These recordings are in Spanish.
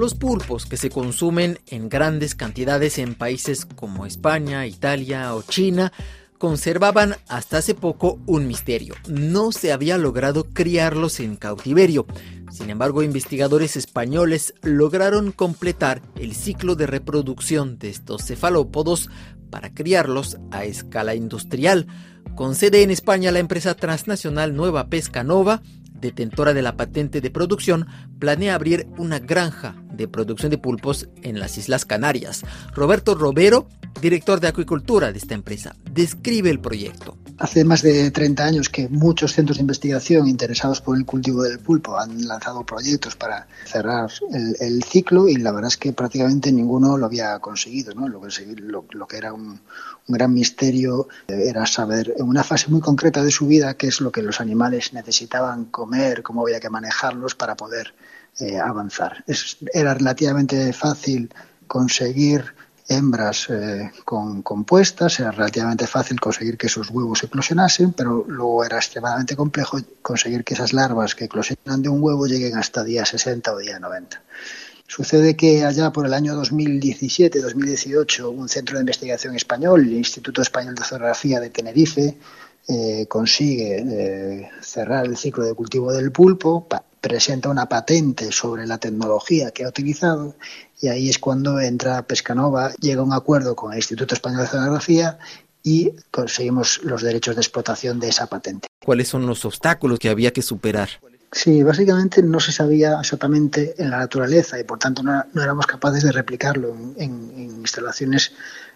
Los pulpos que se consumen en grandes cantidades en países como España, Italia o China conservaban hasta hace poco un misterio. No se había logrado criarlos en cautiverio. Sin embargo, investigadores españoles lograron completar el ciclo de reproducción de estos cefalópodos para criarlos a escala industrial. Con sede en España, la empresa transnacional Nueva Pesca Nova detentora de la patente de producción, planea abrir una granja de producción de pulpos en las Islas Canarias. Roberto Robero, director de acuicultura de esta empresa, describe el proyecto. Hace más de 30 años que muchos centros de investigación interesados por el cultivo del pulpo han lanzado proyectos para cerrar el, ciclo y la verdad es que prácticamente ninguno lo había conseguido. ¿no? Lo, que, era un, gran misterio era saber en una fase muy concreta de su vida qué es lo que los animales necesitaban comer, cómo había que manejarlos para poder eh, avanzar. era relativamente fácil conseguir hembras eh, con, compuestas, era relativamente fácil conseguir que esos huevos eclosionasen, pero luego era extremadamente complejo conseguir que esas larvas que eclosionan de un huevo lleguen hasta día 60 o día 90. Sucede que allá por el año 2017-2018 un centro de investigación español, el Instituto Español de Oceanografía de Tenerife, eh, consigue eh, cerrar el ciclo de cultivo del pulpo, presenta una patente sobre la tecnología que ha utilizado y ahí es cuando entra Pescanova, llega a un acuerdo con el Instituto Español de Oceanografía y conseguimos los derechos de explotación de esa patente. ¿Cuáles son los obstáculos que había que superar? Sí, básicamente no se sabía exactamente en la naturaleza y por tanto no, éramos capaces de replicarlo en, instalaciones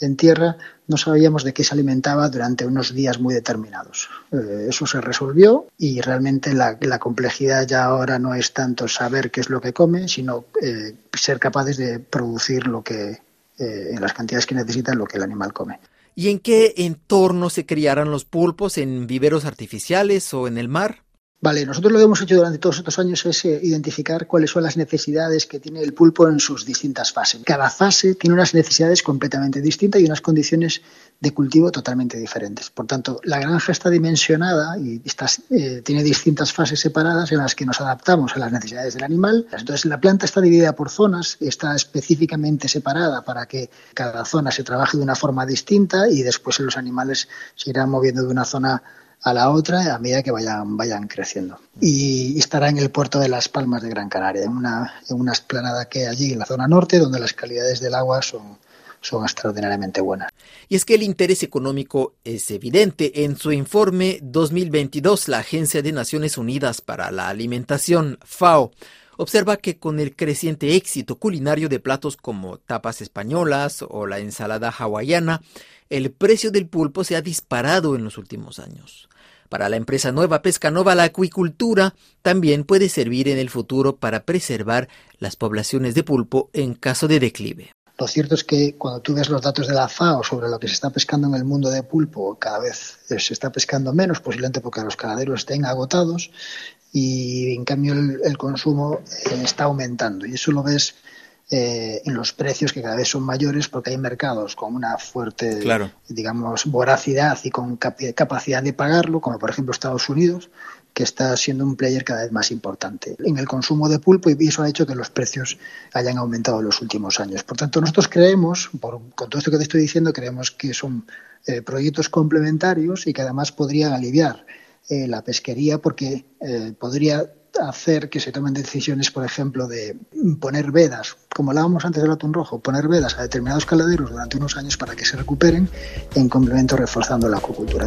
en tierra. No sabíamos de qué se alimentaba durante unos días muy determinados. Eh, eso se resolvió y realmente la, complejidad ya ahora no es tanto saber qué es lo que come, sino eh, ser capaces de producir lo que eh, en las cantidades que necesita lo que el animal come. ¿Y en qué entorno se criaran los pulpos? ¿En viveros artificiales o en el mar? Vale, nosotros lo que hemos hecho durante todos estos años es eh, identificar cuáles son las necesidades que tiene el pulpo en sus distintas fases. Cada fase tiene unas necesidades completamente distintas y unas condiciones de cultivo totalmente diferentes. Por tanto, la granja está dimensionada y eh, tiene distintas fases separadas en las que nos adaptamos a las necesidades del animal. Entonces, la planta está dividida por zonas, está específicamente separada para que cada zona se trabaje de una forma distinta y después los animales se irán moviendo de una zona a la otra a medida que vayan, vayan creciendo. Y estará en el puerto de Las Palmas de Gran Canaria, en una, en una esplanada que allí en la zona norte, donde las calidades del agua son, son extraordinariamente buenas. Y es que el interés económico es evidente. En su informe 2022, la Agencia de Naciones Unidas para la Alimentación, FAO, observa que con el creciente éxito culinario de platos como tapas españolas o la ensalada hawaiana, el precio del pulpo se ha disparado en los últimos años. Para la empresa Nueva Pesca Nova, la acuicultura también puede servir en el futuro para preservar las poblaciones de pulpo en caso de declive. Lo cierto es que cuando tú ves los datos de la FAO sobre lo que se está pescando en el mundo de pulpo, cada vez se está pescando menos, posiblemente porque los caladeros estén agotados, y en cambio el, consumo eh, está aumentando. Y eso lo ves eh, en los precios que cada vez son mayores porque hay mercados con una fuerte, digamos, voracidad y con capacidad de pagarlo, como por ejemplo Estados Unidos, que está siendo un player cada vez más importante en el consumo de pulpo y eso ha hecho que los precios hayan aumentado en los últimos años. Por tanto, nosotros creemos, por, con todo esto que te estoy diciendo, creemos que son eh, proyectos complementarios y que además podrían aliviar eh, la pesquería porque podría hacer que se tomen decisiones, por ejemplo, de poner vedas, como hablábamos antes del atún rojo, poner vedas a determinados caladeros durante unos años para que se recuperen, en complemento reforzando la acuicultura.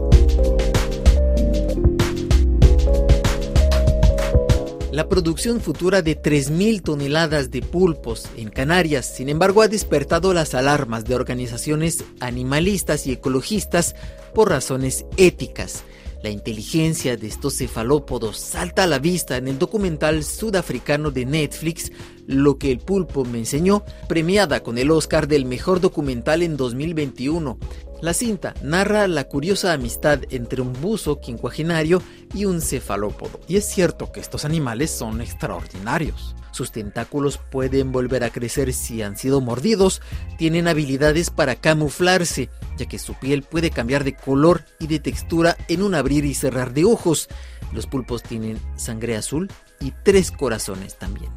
La producción futura de 3.000 toneladas de pulpos en Canarias, sin embargo, ha despertado las alarmas de organizaciones animalistas y ecologistas por razones éticas. La inteligencia de estos cefalópodos salta a la vista en el documental sudafricano de Netflix Lo que el pulpo me enseñó, premiada con el Oscar del mejor documental en 2021. La cinta narra la curiosa amistad entre un buzo quincuagenario y un cefalópodo, y es cierto que estos animales son extraordinarios. Sus tentáculos pueden volver a crecer si han sido mordidos, tienen habilidades para camuflarse, ya que su piel puede cambiar de color y de textura en un abrir y cerrar de ojos. Los pulpos tienen sangre azul y tres corazones también.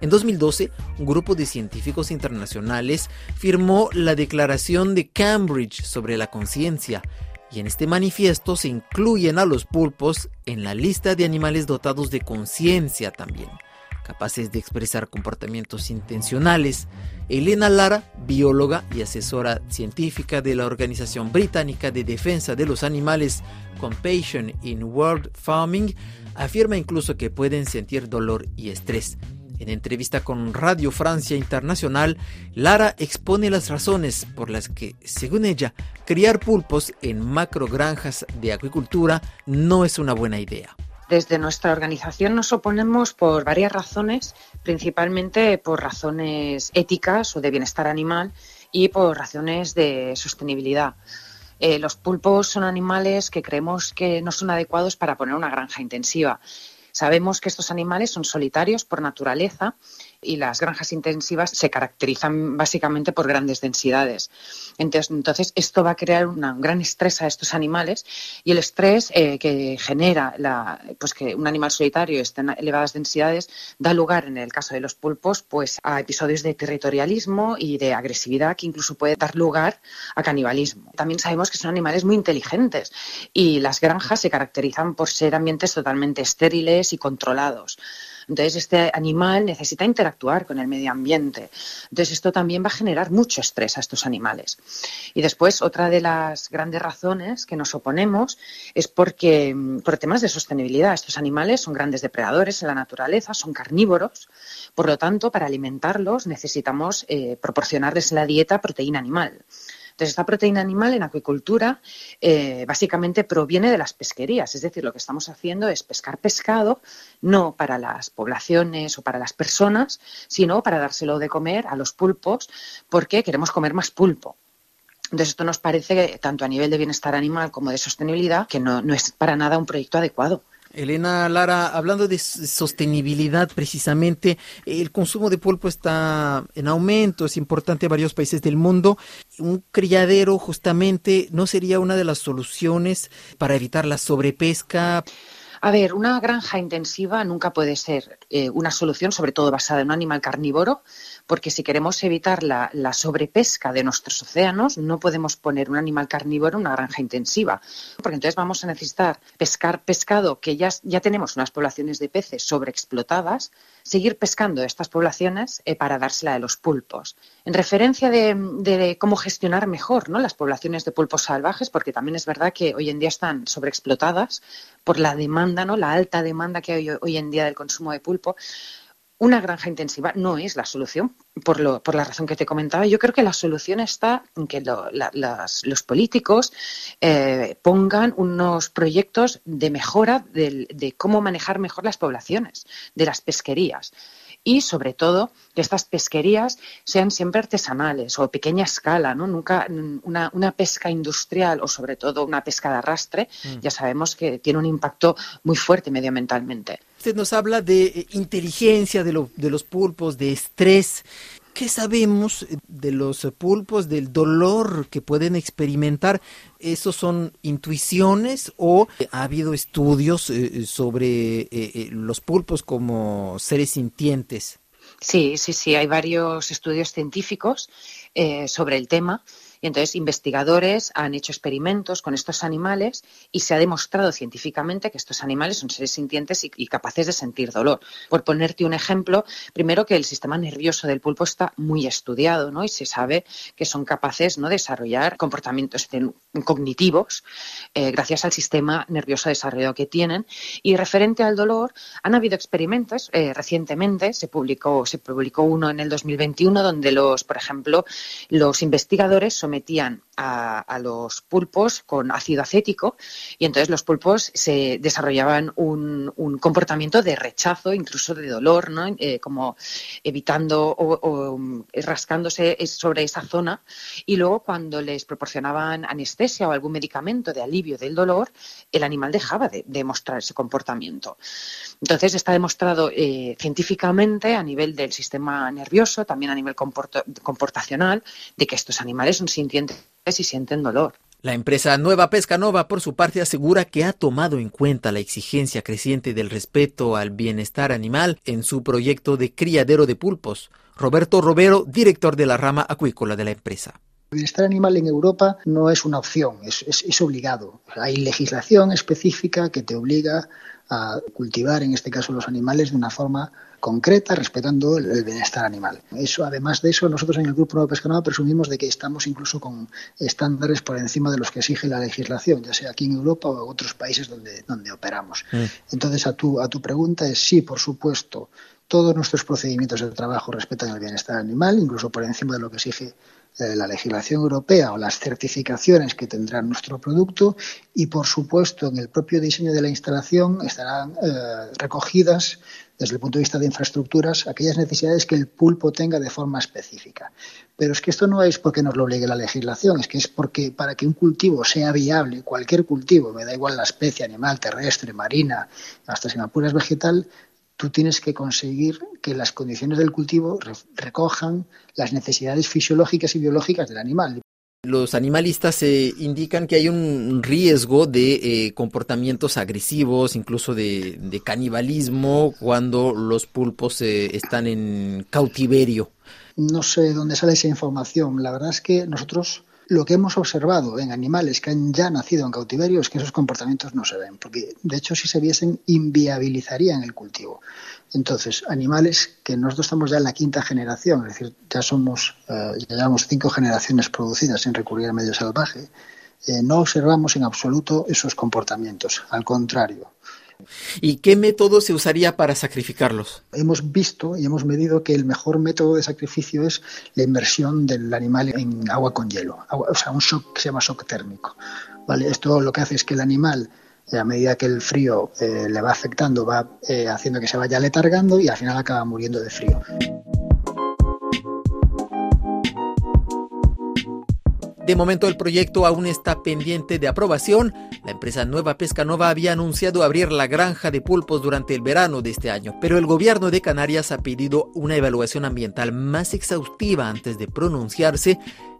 En 2012, un grupo de científicos internacionales firmó la Declaración de Cambridge sobre la conciencia, y en este manifiesto se incluyen a los pulpos en la lista de animales dotados de conciencia también, capaces de expresar comportamientos intencionales. Elena Lara, bióloga y asesora científica de la Organización Británica de Defensa de los Animales Compassion in World Farming, afirma incluso que pueden sentir dolor y estrés. En entrevista con Radio Francia Internacional, Lara expone las razones por las que, según ella, criar pulpos en macrogranjas de acuicultura no es una buena idea. Desde nuestra organización nos oponemos por varias razones, principalmente por razones éticas o de bienestar animal y por razones de sostenibilidad. Eh, los pulpos son animales que creemos que no son adecuados para poner una granja intensiva. Sabemos que estos animales son solitarios por naturaleza y las granjas intensivas se caracterizan básicamente por grandes densidades. Entonces, esto va a crear un gran estrés a estos animales y el estrés eh, que genera la, pues que un animal solitario esté en elevadas densidades da lugar, en el caso de los pulpos, pues a episodios de territorialismo y de agresividad que incluso puede dar lugar a canibalismo. También sabemos que son animales muy inteligentes y las granjas se caracterizan por ser ambientes totalmente estériles y controlados. Entonces, este animal necesita interactuar con el medio ambiente. Entonces, esto también va a generar mucho estrés a estos animales. Y después, otra de las grandes razones que nos oponemos es porque, mm, por temas de sostenibilidad, estos animales son grandes depredadores en la naturaleza, son carnívoros. Por lo tanto, para alimentarlos necesitamos eh, proporcionarles en la dieta proteína animal. Entonces, esta proteína animal en acuicultura eh, básicamente proviene de las pesquerías, es decir, lo que estamos haciendo es pescar pescado no para las poblaciones o para las personas, sino para dárselo de comer a los pulpos porque queremos comer más pulpo. Entonces, esto nos parece, tanto a nivel de bienestar animal como de sostenibilidad, que no es para nada un proyecto adecuado. Elena Lara, hablando de sostenibilidad precisamente, el consumo de pulpo está en aumento, es importante en varios países del mundo. Un criadero justamente no sería una de las soluciones para evitar la sobrepesca. A ver, una granja intensiva nunca puede ser eh, una solución, sobre todo basada en un animal carnívoro, porque si queremos evitar la, sobrepesca de nuestros océanos, no podemos poner un animal carnívoro en una granja intensiva, porque entonces vamos a necesitar pescar pescado que ya, ya tenemos unas poblaciones de peces sobreexplotadas, seguir pescando estas poblaciones eh, para dársela de los pulpos. En referencia de, cómo gestionar mejor ¿no? las poblaciones de pulpos salvajes, porque también es verdad que hoy en día están sobreexplotadas por la demanda, ¿no? la alta demanda que hay hoy en día del consumo de pulpo, una granja intensiva no es la solución, por, lo, por la razón que te comentaba. Yo creo que la solución está en que los políticos eh, pongan unos proyectos de mejora de cómo manejar mejor las poblaciones, de las pesquerías y sobre todo que estas pesquerías sean siempre artesanales o a pequeña escala, ¿no? Nunca una, pesca industrial o sobre todo una pesca de arrastre, mm. ya sabemos que tiene un impacto muy fuerte medioambientalmente. Usted nos habla de eh, inteligencia de, de los pulpos, de estrés. ¿Qué sabemos de los pulpos, del dolor que pueden experimentar? ¿Esos son intuiciones o ha habido estudios eh, sobre eh, los pulpos como seres sintientes? Sí, sí, sí, hay varios estudios científicos sobre el tema. Y entonces investigadores han hecho experimentos con estos animales y se ha demostrado científicamente que estos animales son seres sintientes y, capaces de sentir dolor. Por ponerte un ejemplo, primero que el sistema nervioso del pulpo está muy estudiado, ¿no? Y se sabe que son capaces ¿no? de desarrollar comportamientos cognitivos eh, gracias al sistema nervioso desarrollado que tienen. Y referente al dolor, han habido experimentos eh, recientemente, se publicó, se publicó uno en el 2021 donde los, por ejemplo, los investigadores sometían a, los pulpos con ácido acético y entonces los pulpos se desarrollaban un, comportamiento de rechazo, incluso de dolor, ¿no? Eh, como evitando o, rascándose sobre esa zona y luego cuando les proporcionaban anestesia o algún medicamento de alivio del dolor, el animal dejaba de, mostrar ese comportamiento. Entonces está demostrado eh, científicamente a nivel del sistema nervioso, también a nivel comportacional, de que estos animales son y sienten dolor. La empresa Nueva Pesca Nova, por su parte, asegura que ha tomado en cuenta la exigencia creciente del respeto al bienestar animal en su proyecto de criadero de pulpos. Roberto Robero, director de la rama acuícola de la empresa. El bienestar animal en Europa no es una opción, es, es, obligado. Hay legislación específica que te obliga a cultivar, en este caso, los animales de una forma concreta, respetando el, bienestar animal. Eso, además de eso, nosotros en el Grupo Nuevo Pescanova presumimos de que estamos incluso con estándares por encima de los que exige la legislación, ya sea aquí en Europa o en otros países donde, donde operamos. Mm. Entonces, a tu, a tu pregunta es sí, por supuesto, todos nuestros procedimientos de trabajo respetan el bienestar animal, incluso por encima de lo que exige eh, la legislación europea o las certificaciones que tendrá nuestro producto y, por supuesto, en el propio diseño de la instalación estarán eh, recogidas desde el punto de vista de infraestructuras aquellas necesidades que el pulpo tenga de forma específica. Pero es que esto no es porque nos lo obligue la legislación, es que es porque para que un cultivo sea viable, cualquier cultivo, me da igual la especie animal, terrestre, marina, hasta sin apuras vegetal, tú tienes que conseguir que las condiciones del cultivo recojan las necesidades fisiológicas y biológicas del animal. Los animalistas eh, indican que hay un riesgo de eh, comportamientos agresivos, incluso de, canibalismo, cuando los pulpos eh, están en cautiverio. No sé de dónde sale esa información. La verdad es que nosotros lo que hemos observado en animales que han ya nacido en cautiverio es que esos comportamientos no se ven, porque de hecho si se viesen inviabilizarían el cultivo. Entonces, animales que nosotros estamos ya en la quinta generación, es decir, ya somos, eh, ya llevamos cinco generaciones producidas sin recurrir al medio salvaje, eh, no observamos en absoluto esos comportamientos. Al contrario, ¿Y qué método se usaría para sacrificarlos? Hemos visto y hemos medido que el mejor método de sacrificio es la inmersión del animal en agua con hielo, o sea, un shock que se llama shock térmico. ¿vale? Esto lo que hace es que el animal a medida que el frío eh, le va afectando, va eh, haciendo que se vaya letargando y al final acaba muriendo de frío. De momento el proyecto aún está pendiente de aprobación. La empresa Nueva Pesca Nova había anunciado abrir la granja de pulpos durante el verano de este año, pero el gobierno de Canarias ha pedido una evaluación ambiental más exhaustiva antes de pronunciarse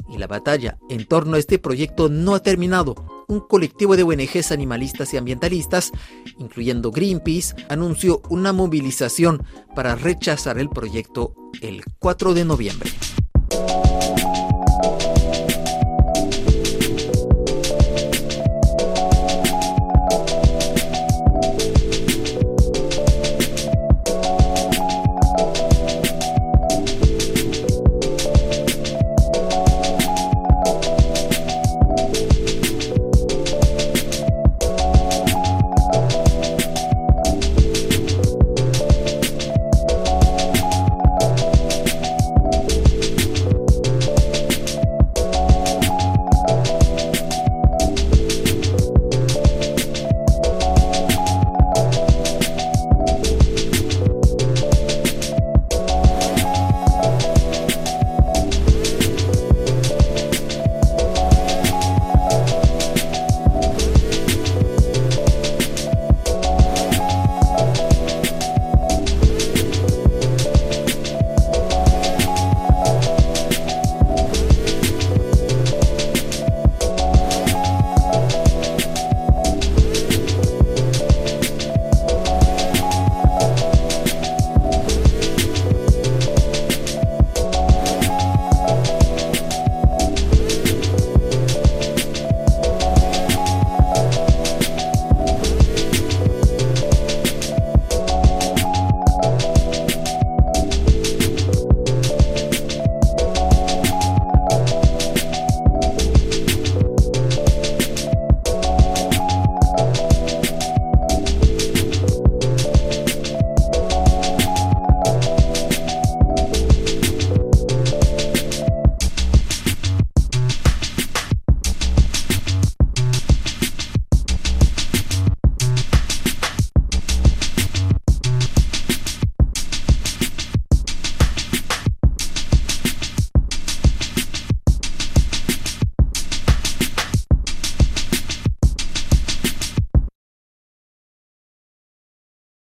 y la batalla en torno a este proyecto no ha terminado. Un colectivo de ONGs animalistas y ambientalistas, incluyendo Greenpeace, anunció una movilización para rechazar el proyecto el 4 de noviembre.